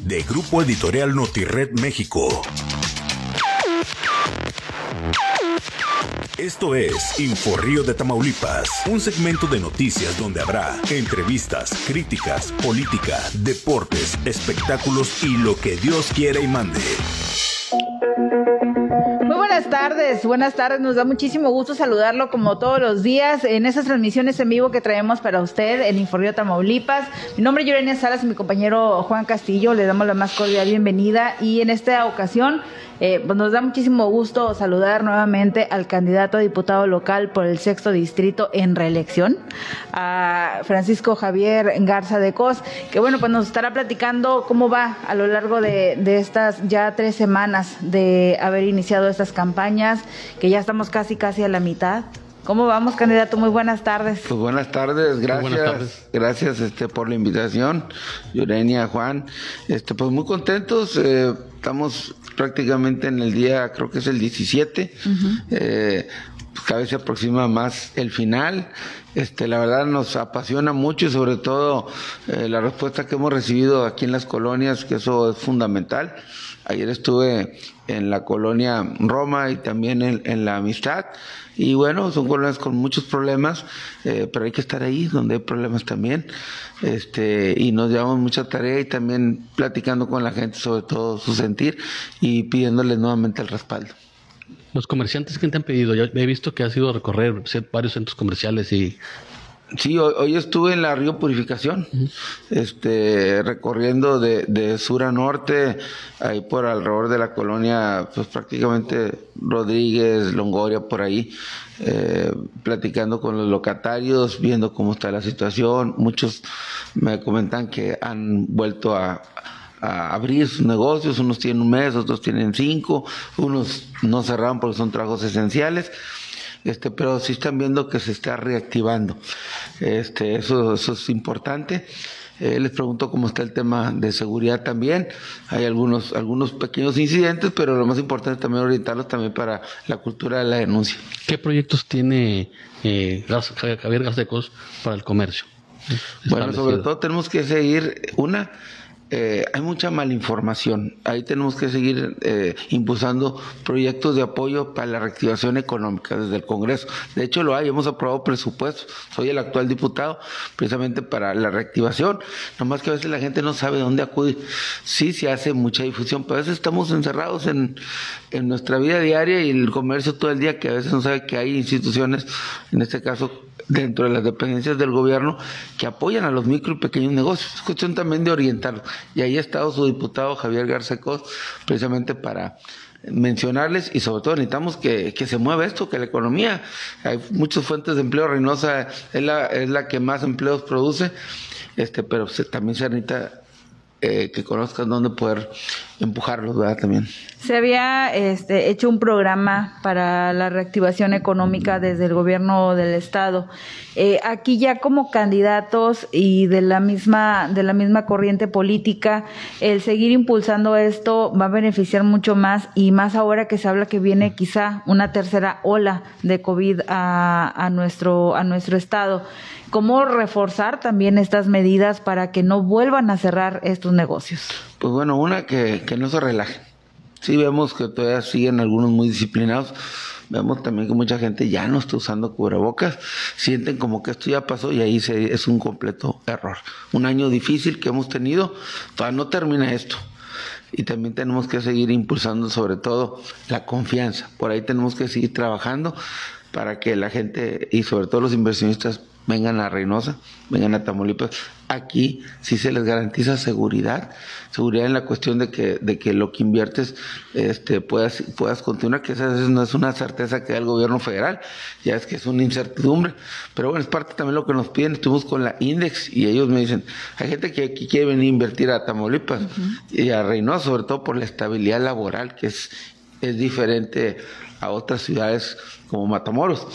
de Grupo Editorial Notired México. Esto es Inforrío de Tamaulipas, un segmento de noticias donde habrá entrevistas, críticas, política, deportes, espectáculos y lo que Dios quiera y mande. Buenas tardes, buenas tardes. Nos da muchísimo gusto saludarlo como todos los días en esas transmisiones en vivo que traemos para usted en Inforrío Tamaulipas. Mi nombre es Yurenia Salas y mi compañero Juan Castillo. Le damos la más cordial bienvenida y en esta ocasión eh, pues nos da muchísimo gusto saludar nuevamente al candidato a diputado local por el sexto distrito en reelección, a Francisco Javier Garza de Cos, que bueno, pues nos estará platicando cómo va a lo largo de, de estas ya tres semanas de haber iniciado estas campañas, que ya estamos casi, casi a la mitad. ¿Cómo vamos, candidato? Muy buenas tardes. Pues buenas tardes, gracias. buenas tardes. Gracias este por la invitación, Yurenia, Juan. Este pues muy contentos, eh, estamos prácticamente en el día, creo que es el 17. eh, pues, cada vez se aproxima más el final. Este, la verdad nos apasiona mucho y sobre todo eh, la respuesta que hemos recibido aquí en las colonias, que eso es fundamental. Ayer estuve en la colonia Roma y también en, la Amistad. Y bueno, son colonias con muchos problemas, eh, pero hay que estar ahí donde hay problemas también. Este, y nos llevamos mucha tarea y también platicando con la gente sobre todo su sentir y pidiéndoles nuevamente el respaldo. Los comerciantes que te han pedido, yo he visto que has ido a recorrer varios centros comerciales y Sí, hoy, hoy estuve en la Río Purificación, este, recorriendo de, de sur a norte, ahí por alrededor de la colonia, pues prácticamente Rodríguez, Longoria, por ahí, eh, platicando con los locatarios, viendo cómo está la situación. Muchos me comentan que han vuelto a, a abrir sus negocios, unos tienen un mes, otros tienen cinco, unos no cerraron porque son trabajos esenciales este, pero sí están viendo que se está reactivando. Este, eso, eso es importante. Eh, les pregunto cómo está el tema de seguridad también. Hay algunos, algunos pequeños incidentes, pero lo más importante es también orientarlos también para la cultura de la denuncia. ¿qué proyectos tiene eh, Javier Garzecos para el comercio? Bueno, sobre todo tenemos que seguir, una, eh, hay mucha malinformación. Ahí tenemos que seguir eh, impulsando proyectos de apoyo para la reactivación económica desde el Congreso. De hecho, lo hay, hemos aprobado presupuestos. Soy el actual diputado precisamente para la reactivación. Nomás que a veces la gente no sabe dónde acudir. Sí, se hace mucha difusión, pero a veces estamos encerrados en, en nuestra vida diaria y el comercio todo el día, que a veces no sabe que hay instituciones, en este caso dentro de las dependencias del gobierno que apoyan a los micro y pequeños negocios. Es cuestión también de orientarlos. Y ahí ha estado su diputado Javier Garcecos precisamente para mencionarles y sobre todo necesitamos que, que se mueva esto, que la economía, hay muchas fuentes de empleo, Reynosa es la, es la que más empleos produce, este, pero se- también se necesita eh, que conozcan dónde poder empujarlos, ¿verdad? También. Se había este, hecho un programa para la reactivación económica desde el gobierno del estado. Eh, aquí ya como candidatos y de la misma de la misma corriente política, el seguir impulsando esto va a beneficiar mucho más y más ahora que se habla que viene quizá una tercera ola de COVID a, a nuestro a nuestro estado. ¿Cómo reforzar también estas medidas para que no vuelvan a cerrar estos negocios? Pues bueno, una que, que no se relajen. Sí vemos que todavía siguen algunos muy disciplinados. Vemos también que mucha gente ya no está usando cubrebocas. Sienten como que esto ya pasó y ahí se, es un completo error. Un año difícil que hemos tenido. Todavía no termina esto. Y también tenemos que seguir impulsando sobre todo la confianza. Por ahí tenemos que seguir trabajando para que la gente y sobre todo los inversionistas vengan a Reynosa, vengan a Tamaulipas. Aquí sí se les garantiza seguridad, seguridad en la cuestión de que, de que lo que inviertes este, puedas, puedas continuar, que esa veces no es una certeza que da el gobierno federal, ya es que es una incertidumbre. Pero bueno, es parte también lo que nos piden. Estuvimos con la Index y ellos me dicen, hay gente que, que quiere venir a invertir a Tamaulipas y a Reynosa, sobre todo por la estabilidad laboral, que es, es diferente a otras ciudades como Matamoros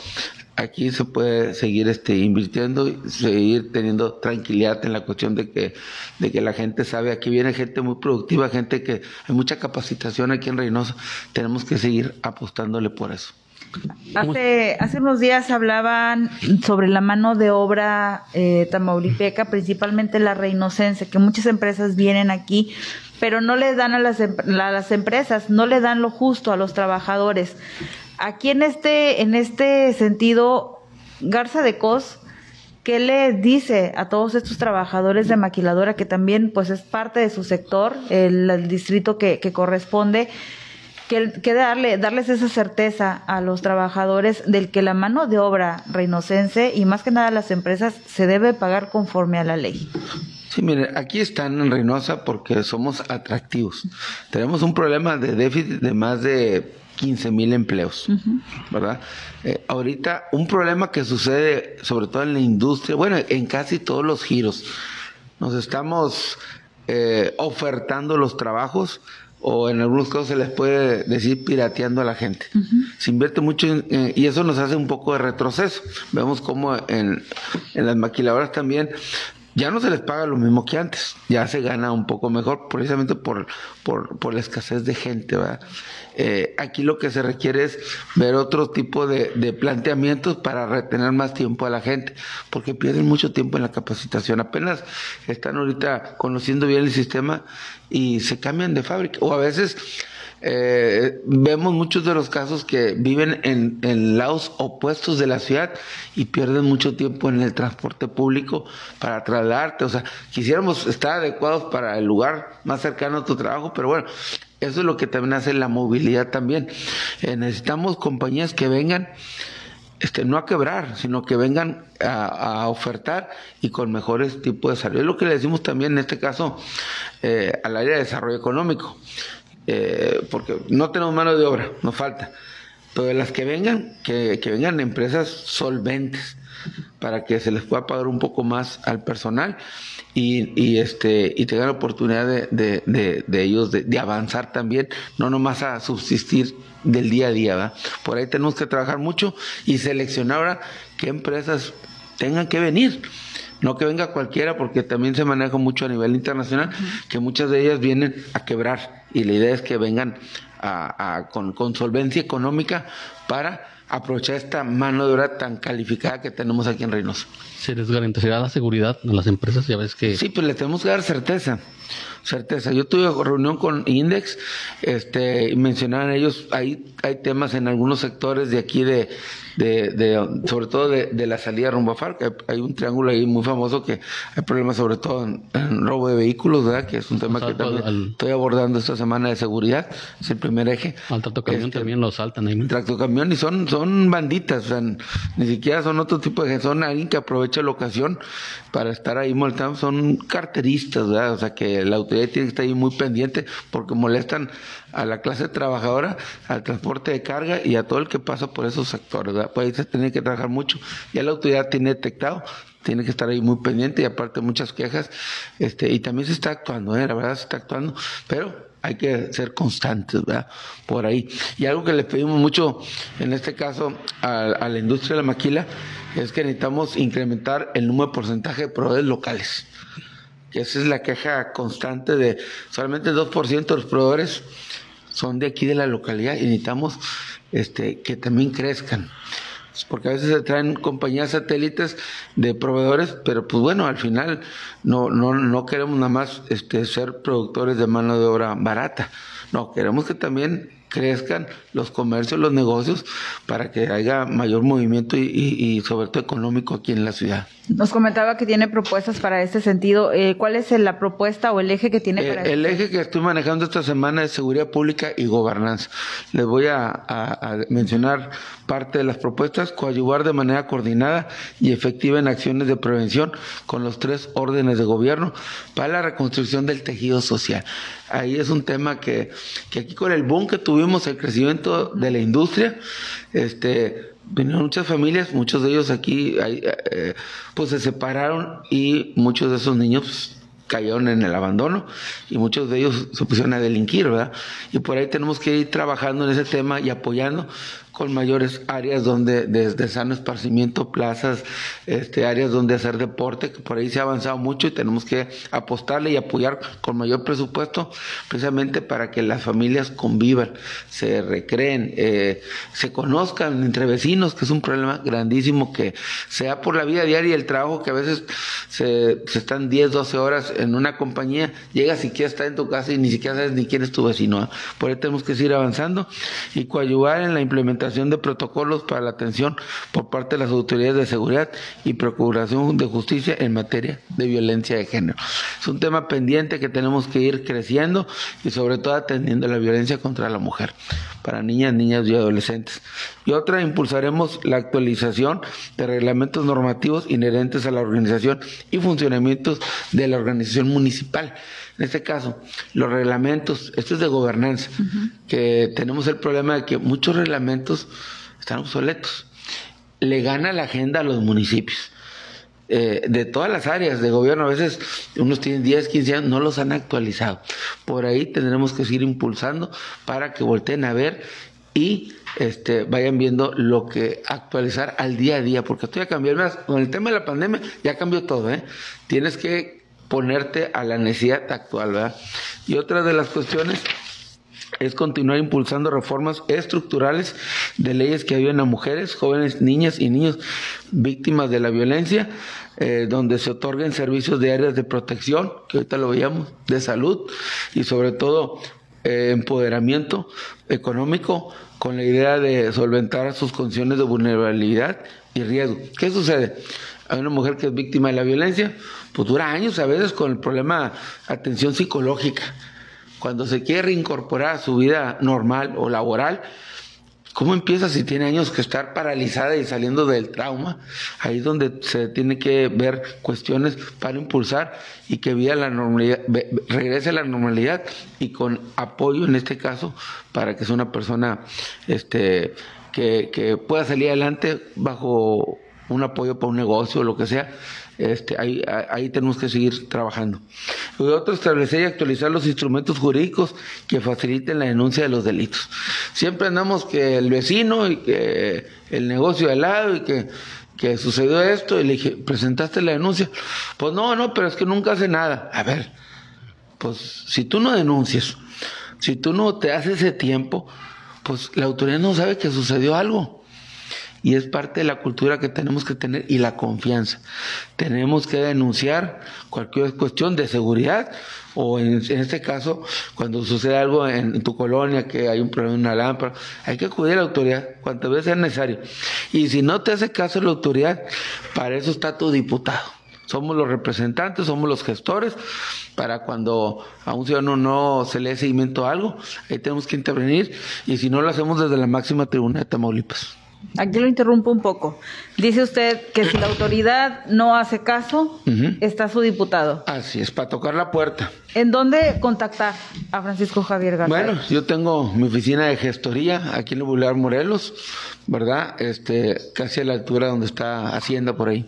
aquí se puede seguir este invirtiendo y seguir teniendo tranquilidad en la cuestión de que de que la gente sabe. Aquí viene gente muy productiva gente que hay mucha capacitación aquí en Reynosa. Tenemos que seguir apostándole por eso. Hace, hace unos días hablaban sobre la mano de obra eh, tamaulipeca, principalmente la reinocense, que muchas empresas vienen aquí, pero no le dan a las, a las empresas, no le dan lo justo a los trabajadores. Aquí en este, en este sentido, Garza de Cos, ¿qué le dice a todos estos trabajadores de maquiladora que también pues es parte de su sector, el, distrito que, que corresponde? que, darle, darles esa certeza a los trabajadores del que la mano de obra reinocense y más que nada las empresas se debe pagar conforme a la ley. Sí, mire, aquí están en Reynosa porque somos atractivos. Tenemos un problema de déficit de más de 15 mil empleos, ¿verdad? Eh, ahorita un problema que sucede sobre todo en la industria, bueno, en casi todos los giros. Nos estamos eh, ofertando los trabajos o en algunos casos se les puede decir pirateando a la gente. Se invierte mucho y eso nos hace un poco de retroceso. Vemos como en, en las maquiladoras también ya no se les paga lo mismo que antes, ya se gana un poco mejor precisamente por, por, por la escasez de gente. ¿verdad? Eh, aquí lo que se requiere es ver otro tipo de, de, planteamientos para retener más tiempo a la gente, porque pierden mucho tiempo en la capacitación. Apenas están ahorita conociendo bien el sistema y se cambian de fábrica. O a veces eh, vemos muchos de los casos que viven en, lados opuestos de la ciudad y pierden mucho tiempo en el transporte público para trasladarte. O sea, quisiéramos estar adecuados para el lugar más cercano a tu trabajo, pero bueno, eso es lo que también hace la movilidad también. Eh, necesitamos compañías que vengan este, no a quebrar, sino que vengan a, a, ofertar y con mejores tipos de salud. Es lo que le decimos también en este caso eh, al área de desarrollo económico. Eh, porque no tenemos mano de obra, nos falta. Pero de las que vengan, que, que vengan empresas solventes para que se les pueda pagar un poco más al personal y, y este y tengan la oportunidad de, de, de, de ellos de, avanzar también, no nomás a subsistir del día a día. ¿verdad? Por ahí tenemos que trabajar mucho y seleccionar ahora qué empresas tengan que venir no que venga cualquiera porque también se maneja mucho a nivel internacional, que muchas de ellas vienen a quebrar y la idea es que vengan a, a, con, con solvencia económica para aprovechar esta mano de obra tan calificada que tenemos aquí en Reynosa. ¿Se les garantizará la seguridad a las empresas? Ya ves que... Sí, pues le tenemos que dar certeza certeza. Yo tuve reunión con Index, este, y mencionaban ellos, hay, hay temas en algunos sectores de aquí de, de, de sobre todo de, de, la salida rumbo a FARC, hay, hay, un triángulo ahí muy famoso que hay problemas sobre todo en, en robo de vehículos, ¿verdad? Que es un tema que también al, estoy abordando esta semana de seguridad, es el primer eje. Al tractocamión este, también lo saltan ahí. Tractocamión y son, son banditas, o ni siquiera son otro tipo de gente, son alguien que aprovecha la ocasión para estar ahí molestando, son carteristas. O sea, que la autoridad tiene que estar ahí muy pendiente porque molestan a la clase trabajadora, al transporte de carga y a todo el que pasa por esos sectores. Pues ahí se tiene que trabajar mucho. Ya la autoridad tiene detectado, tiene que estar ahí muy pendiente y aparte muchas quejas. Este, y también se está actuando, ¿eh? la verdad se está actuando, pero hay que ser constantes, ¿verdad? Por ahí. Y algo que le pedimos mucho, en este caso, a, la industria de la maquila, es que necesitamos incrementar el número de porcentaje de proveedores locales que esa es la queja constante de solamente el 2% de los proveedores son de aquí de la localidad y necesitamos este, que también crezcan. Porque a veces se traen compañías satélites de proveedores, pero pues bueno, al final no, no, no queremos nada más este, ser productores de mano de obra barata. No, queremos que también crezcan los comercios, los negocios, para que haya mayor movimiento y, y, y, sobre todo económico aquí en la ciudad. Nos comentaba que tiene propuestas para este sentido. Eh, ¿Cuál es la propuesta o el eje que tiene eh, para El eje que estoy manejando esta semana es seguridad pública y gobernanza. Les voy a, a, a mencionar parte de las propuestas, coadyuvar de manera coordinada y efectiva en acciones de prevención con los tres órdenes de gobierno para la reconstrucción del tejido social. Ahí es un tema que, que aquí con el boom que tuvimos, el crecimiento de la industria, este, vinieron muchas familias, muchos de ellos aquí, eh, pues se separaron y muchos de esos niños pues, cayeron en el abandono y muchos de ellos se pusieron a delinquir, ¿verdad? Y por ahí tenemos que ir trabajando en ese tema y apoyando con mayores áreas donde de, sano esparcimiento, plazas, este, áreas donde hacer deporte, que por ahí se ha avanzado mucho y tenemos que apostarle y apoyar con mayor presupuesto precisamente para que las familias convivan, se recreen, eh, se conozcan entre vecinos, que es un problema grandísimo que sea por la vida diaria y el trabajo que a veces se, están 10, 12 horas en una compañía, llegas y quieres estar en tu casa y ni siquiera sabes ni quién es tu vecino. ¿ah? Por ahí tenemos que seguir avanzando y coadyuvar en la implementación de protocolos para la atención por parte de las autoridades de seguridad y procuración de justicia en materia de violencia de género. Es un tema pendiente que tenemos que ir creciendo y sobre todo atendiendo la violencia contra la mujer para niñas, niñas y adolescentes. Y otra, impulsaremos la actualización de reglamentos normativos inherentes a la organización y funcionamientos de la organización municipal. En este caso, los reglamentos, esto es de gobernanza, que tenemos el problema de que muchos reglamentos están obsoletos. Le gana la agenda a los municipios. Eh, de todas las áreas de gobierno, a veces unos tienen 10, 15 años, no los han actualizado. Por ahí tendremos que seguir impulsando para que volteen a ver y este, vayan viendo lo que actualizar al día a día, porque estoy a cambiar más. Con el tema de la pandemia ya cambió todo, ¿eh? Tienes que ponerte a la necesidad actual, ¿verdad? Y otra de las cuestiones es continuar impulsando reformas estructurales de leyes que ayuden a mujeres, jóvenes, niñas y niños víctimas de la violencia, eh, donde se otorguen servicios de áreas de protección, que ahorita lo veíamos, de salud y sobre todo eh, empoderamiento económico con la idea de solventar sus condiciones de vulnerabilidad y riesgo. ¿Qué sucede? Hay una mujer que es víctima de la violencia, pues dura años a veces con el problema atención psicológica. Cuando se quiere reincorporar a su vida normal o laboral, ¿Cómo empieza si tiene años que estar paralizada y saliendo del trauma? Ahí es donde se tiene que ver cuestiones para impulsar y que vía la normalidad, regrese a la normalidad y con apoyo en este caso para que sea una persona este, que, que pueda salir adelante bajo un apoyo para un negocio o lo que sea, este, ahí, tenemos que seguir trabajando. Y otro, establecer y actualizar los instrumentos jurídicos que faciliten la denuncia de los delitos. Siempre andamos que el vecino y que el negocio de al lado y que, que sucedió esto y le dije, ¿presentaste la denuncia? Pues no, no, pero es que nunca hace nada. A ver, pues si tú no denuncias, si tú no te haces ese tiempo, pues la autoridad no sabe que sucedió algo y es parte de la cultura que tenemos que tener y la confianza. Tenemos que denunciar cualquier cuestión de seguridad o en, este caso cuando sucede algo en, tu colonia que hay un problema en una lámpara, hay que acudir a la autoridad cuantas veces sea necesario. Y si no te hace caso la autoridad, para eso está tu diputado. Somos los representantes, somos los gestores, para cuando a un ciudadano no se le dé seguimiento a algo, ahí tenemos que intervenir y si no lo hacemos desde la máxima tribuna de Tamaulipas. Aquí lo interrumpo un poco. Dice usted que si la autoridad no hace caso, está su diputado. Así es, para tocar la puerta. ¿En dónde contactar a Francisco Javier García? Bueno, yo tengo mi oficina de gestoría aquí en el Boulevard Morelos, ¿verdad? Este, casi a la altura donde está Hacienda por ahí.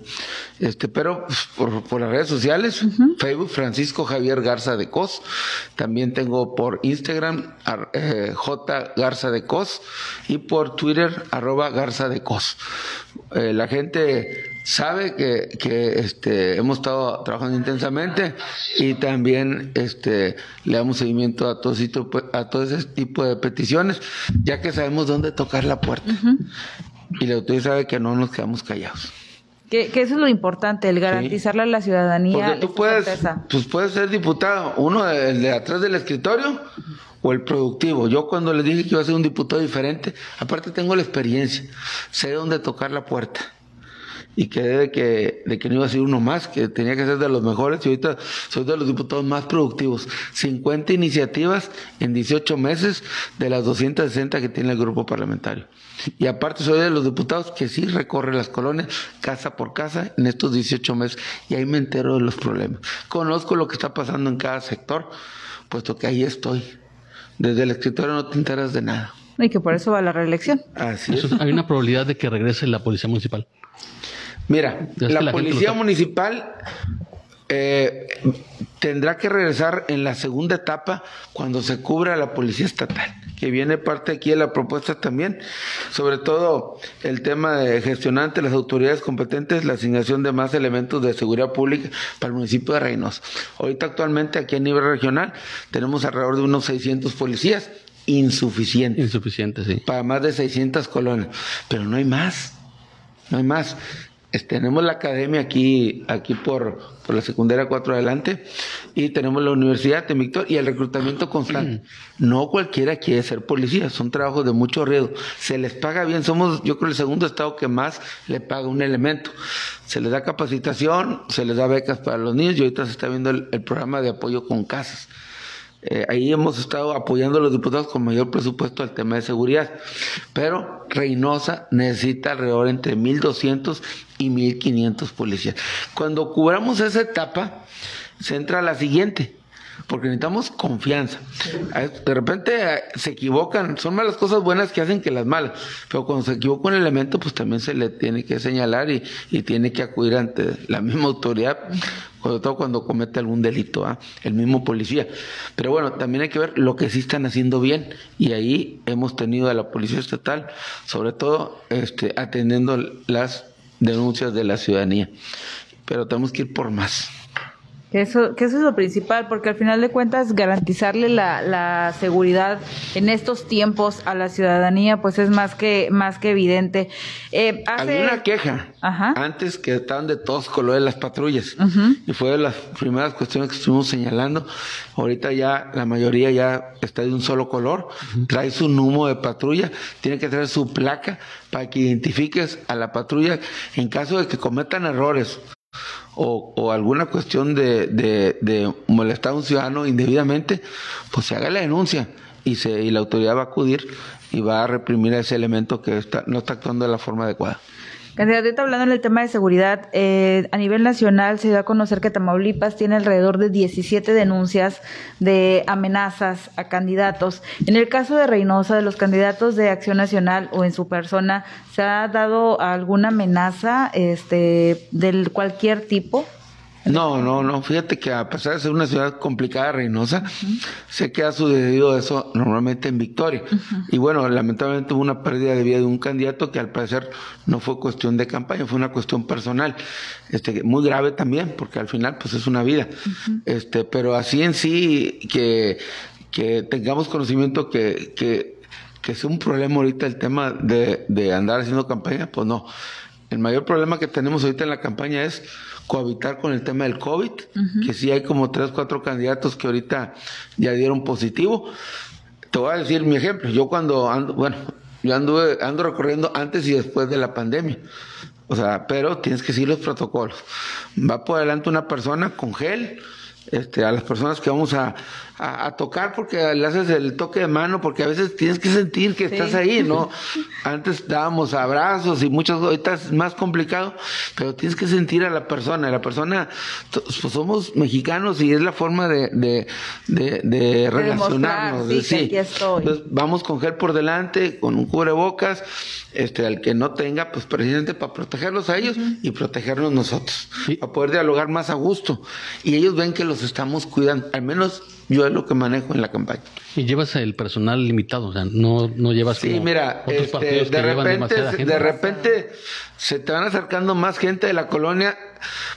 Este, pero pues, por, las redes sociales, Facebook Francisco Javier Garza de Cos. También tengo por Instagram eh, J Garza de Cos y por Twitter arroba Garza de Cos. Eh, la gente sabe que, que este, hemos estado trabajando intensamente y también este, le damos seguimiento a todo, a todo ese tipo de peticiones, ya que sabemos dónde tocar la puerta. Y la autoridad sabe que no nos quedamos callados. Que, eso es lo importante, el garantizarle a la ciudadanía. Porque tú puedes, pues puedes ser diputado, uno el de atrás del escritorio o el productivo. Yo cuando le dije que iba a ser un diputado diferente, aparte tengo la experiencia, sé dónde tocar la puerta y quedé de que, de que no iba a ser uno más, que tenía que ser de los mejores y ahorita soy de los diputados más productivos. 50 iniciativas en 18 meses de las 260 que tiene el grupo parlamentario. Y aparte soy de los diputados que sí recorre las colonias casa por casa en estos 18 meses y ahí me entero de los problemas. Conozco lo que está pasando en cada sector, puesto que ahí estoy. Desde el escritorio no te enteras de nada. Y que por eso va la reelección. Así es. Hay una probabilidad de que regrese la policía municipal. Mira, la, policía municipal, eh, tendrá que regresar en la segunda etapa cuando se cubra la policía estatal, que viene parte aquí de la propuesta también, sobre todo el tema de gestionar ante las autoridades competentes la asignación de más elementos de seguridad pública para el municipio de Reynosa. Ahorita actualmente aquí a nivel regional tenemos alrededor de unos 600 policías, insuficiente. Insuficiente, sí. Para más de 600 colonias, pero no hay más, no hay más tenemos la academia aquí, aquí por, por la secundaria 4 adelante y tenemos la universidad de Víctor y el reclutamiento constante. No cualquiera quiere ser policía, son trabajos de mucho riesgo. Se les paga bien, somos yo creo el segundo estado que más le paga un elemento. Se les da capacitación, se les da becas para los niños y ahorita se está viendo el programa de apoyo con casas. Eh, ahí hemos estado apoyando a los diputados con mayor presupuesto al tema de seguridad. Pero Reynosa necesita alrededor entre 1.200 y 1.500 policías. Cuando cubramos esa etapa, se entra la siguiente porque necesitamos confianza. De repente eh, se equivocan, son más las cosas buenas que hacen que las malas, pero cuando se equivoca un elemento, pues también se le tiene que señalar y, tiene que acudir ante la misma autoridad, sobre todo cuando comete algún delito, ¿ah? el mismo policía. Pero bueno, también hay que ver lo que sí están haciendo bien, y ahí hemos tenido a la Policía Estatal, sobre todo este, atendiendo las denuncias de la ciudadanía. Pero tenemos que ir por más. Que eso, que eso es lo principal, porque al final de cuentas garantizarle la, la seguridad en estos tiempos a la ciudadanía, pues es más que más que evidente. Eh, hace... una queja. Antes que estaban de todos colores las patrullas. Y fue de las primeras cuestiones que estuvimos señalando. Ahorita ya la mayoría ya está de un solo color, trae su número de patrulla, tiene que traer su placa para que identifiques a la patrulla en caso de que cometan errores o, alguna cuestión de, de, molestar a un ciudadano indebidamente, pues se haga la denuncia y, se, y la autoridad va a acudir y va a reprimir a ese elemento que está, no está actuando de la forma adecuada. Candidato, hablando en el tema de seguridad, eh, a nivel nacional se dio a conocer que Tamaulipas tiene alrededor de 17 denuncias de amenazas a candidatos. En el caso de Reynosa, de los candidatos de Acción Nacional o en su persona, ¿se ha dado alguna amenaza este, de cualquier tipo? No, no, no. Fíjate que a pesar de ser una ciudad complicada, Reynosa, sé que ha sucedido eso normalmente en Victoria. Y bueno, lamentablemente hubo una pérdida de vida de un candidato que al parecer no fue cuestión de campaña, fue una cuestión personal. Este, muy grave también, porque al final pues es una vida. Este, pero así en sí que, que tengamos conocimiento que, que, que es un problema ahorita el tema de, de andar haciendo campaña, pues no. El mayor problema que tenemos ahorita en la campaña es cohabitar con el tema del COVID, que sí hay como tres, cuatro candidatos que ahorita ya dieron positivo. Te voy a decir mi ejemplo. Yo cuando ando, bueno, yo anduve, ando recorriendo antes y después de la pandemia. O sea, pero tienes que seguir los protocolos. Va por adelante una persona con gel, este, a las personas que vamos a, a, tocar porque le haces el toque de mano, porque a veces tienes que sentir que estás ahí, ¿no? Antes dábamos abrazos y muchas, ahorita es más complicado, pero tienes que sentir a la persona. La persona, pues somos mexicanos y es la forma de, de, de, relacionarnos. sí, Entonces, vamos con gel por delante, con un cubrebocas, este, al que no tenga, pues presidente, para protegerlos a ellos y protegernos nosotros, para poder dialogar más a gusto. Y ellos ven que los estamos cuidando, al menos yo es lo que manejo en la campaña. Y llevas el personal limitado, o sea, no, no llevas sí, mira, este, de repente, de repente se te van acercando más gente de la colonia,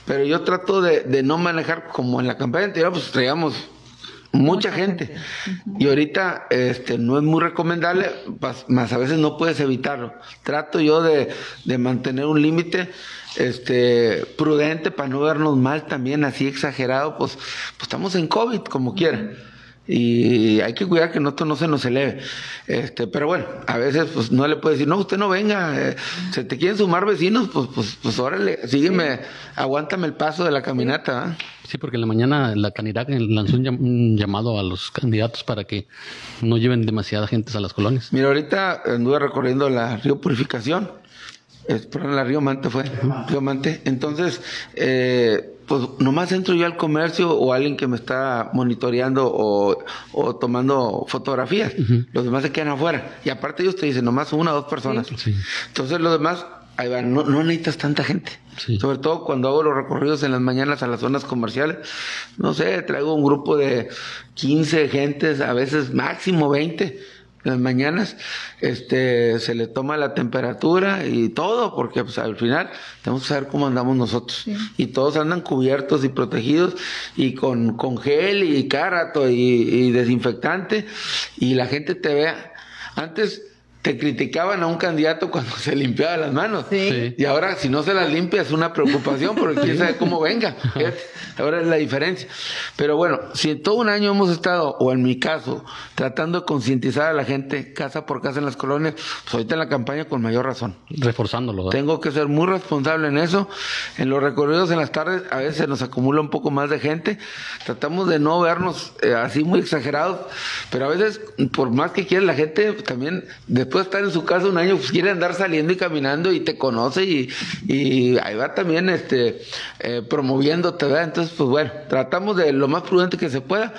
pero yo trato de, de no manejar como en la campaña anterior, pues traíamos mucha, gente. Y ahorita este no es muy recomendable, más a veces no puedes evitarlo. Trato yo de, de mantener un límite este prudente para no vernos mal también así exagerado, pues, pues estamos en COVID como quiera. Y hay que cuidar que esto no se nos eleve. Este, pero bueno, a veces pues no le puede decir, no, usted no venga, eh, se te quieren sumar vecinos, pues, pues, pues órale, sígueme, aguántame el paso de la caminata. Sí, porque en la mañana la candidata lanzó un, llamado a los candidatos para que no lleven demasiada gente a las colonias. Mira, ahorita anduve recorriendo la Río Purificación perdón, la Río Mante fue, Río Mante. Entonces, eh, pues nomás entro yo al comercio o alguien que me está monitoreando o, o tomando fotografías. Los demás se quedan afuera. Y aparte ellos te dicen nomás una o dos personas. Entonces los demás ahí va, no, no necesitas tanta gente. Sí. Sobre todo cuando hago los recorridos en las mañanas a las zonas comerciales. No sé, traigo un grupo de 15 gentes, a veces máximo 20 en las mañanas, este, se le toma la temperatura y todo, porque pues, al final tenemos que saber cómo andamos nosotros. Y todos andan cubiertos y protegidos y con, con gel y cárato y, y desinfectante y la gente te vea. Antes te criticaban a un candidato cuando se limpiaba las manos. Sí. Sí. Y ahora, si no se las limpia, es una preocupación, porque quién sabe cómo venga. Ahora es la diferencia. Pero bueno, si en todo un año hemos estado, o en mi caso, tratando de concientizar a la gente casa por casa en las colonias, pues ahorita en la campaña con mayor razón. Reforzándolo. ¿verdad? Tengo que ser muy responsable en eso. En los recorridos en las tardes a veces nos acumula un poco más de gente. Tratamos de no vernos eh, así muy exagerados, pero a veces, por más que quiera la gente, también después de estar en su casa un año, pues quiere andar saliendo y caminando y te conoce y, y ahí va también este eh, promoviéndote, ¿verdad? Entonces, pues bueno, tratamos de lo más prudente que se pueda.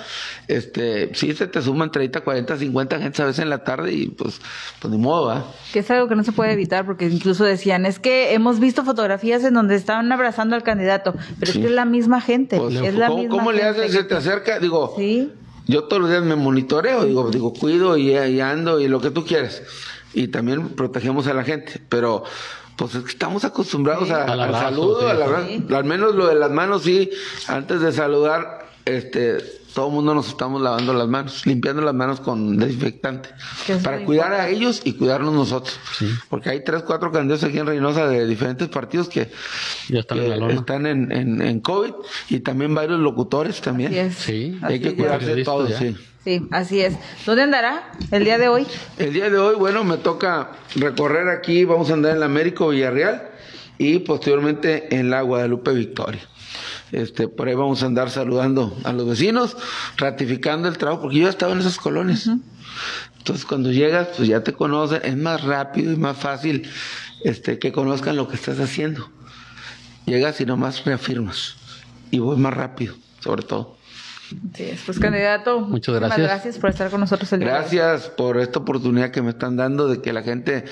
Este, sí se te suman 30, 40, 50 gente a veces en la tarde y pues, pues ni modo, ¿verdad? Que es algo que no se puede evitar porque incluso decían, es que hemos visto fotografías en donde estaban abrazando al candidato, pero Sí. es que es la misma gente. Pues, es la ¿cómo, misma cómo le haces? Se te acerca, digo, Sí. Yo todos los días me monitoreo, digo, digo, cuido y, y ando y lo que tú quieres. Y también protegemos a la gente, pero pues es que estamos acostumbrados a- Al al abrazo, saludo, sí. a la- Sí. al menos lo de las manos sí, antes de saludar, este, todo el mundo nos estamos lavando las manos, limpiando las manos con desinfectante, Que es para cuidar a ellos y cuidarnos nosotros. Porque hay tres, cuatro candidatos aquí en Reynosa de diferentes partidos que, Ya están en la que lona. están en, en, en COVID y también varios locutores también. Así es. Sí. Hay que Así es. cuidarse de Periodista todo, ya. sí. Sí, así es. ¿Dónde andará el día de hoy? El día de hoy, bueno, me toca recorrer aquí, vamos a andar en la Américo Villarreal y posteriormente en la Guadalupe Victoria. Este, por ahí vamos a andar saludando a los vecinos, ratificando el trabajo, porque yo estaba en esas colonias. Entonces, cuando llegas, pues ya te conocen, es más rápido y más fácil este, que conozcan lo que estás haciendo. Llegas y nomás reafirmas. Y voy más rápido, sobre todo. Así es. Pues candidato, Muchas gracias. gracias por estar con nosotros el día. Gracias por esta oportunidad que me están dando de que la gente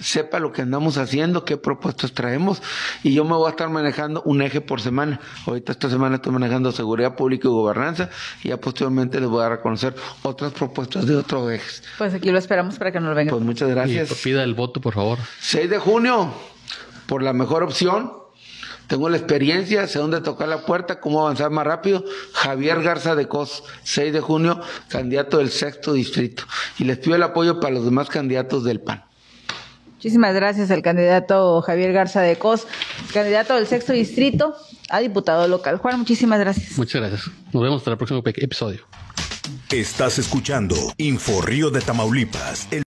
sepa lo que andamos haciendo, qué propuestas traemos y yo me voy a estar manejando un eje por semana. Ahorita esta semana estoy manejando seguridad pública y gobernanza y ya posteriormente les voy a reconocer otras propuestas de otros ejes. Pues aquí lo esperamos para que nos venga. Pues muchas Y gracias. pida el voto, por favor. 6 de junio, por la mejor opción. Tengo la experiencia, sé dónde tocar la puerta, cómo avanzar más rápido. Javier Garza de Cos, 6 de junio, candidato del sexto distrito. Y les pido el apoyo para los demás candidatos del PAN. Muchísimas gracias al candidato Javier Garza de Cos, candidato del sexto distrito a diputado local. Juan, muchísimas gracias. Muchas gracias. Nos vemos hasta el próximo episodio. Estás escuchando Info Río de Tamaulipas. el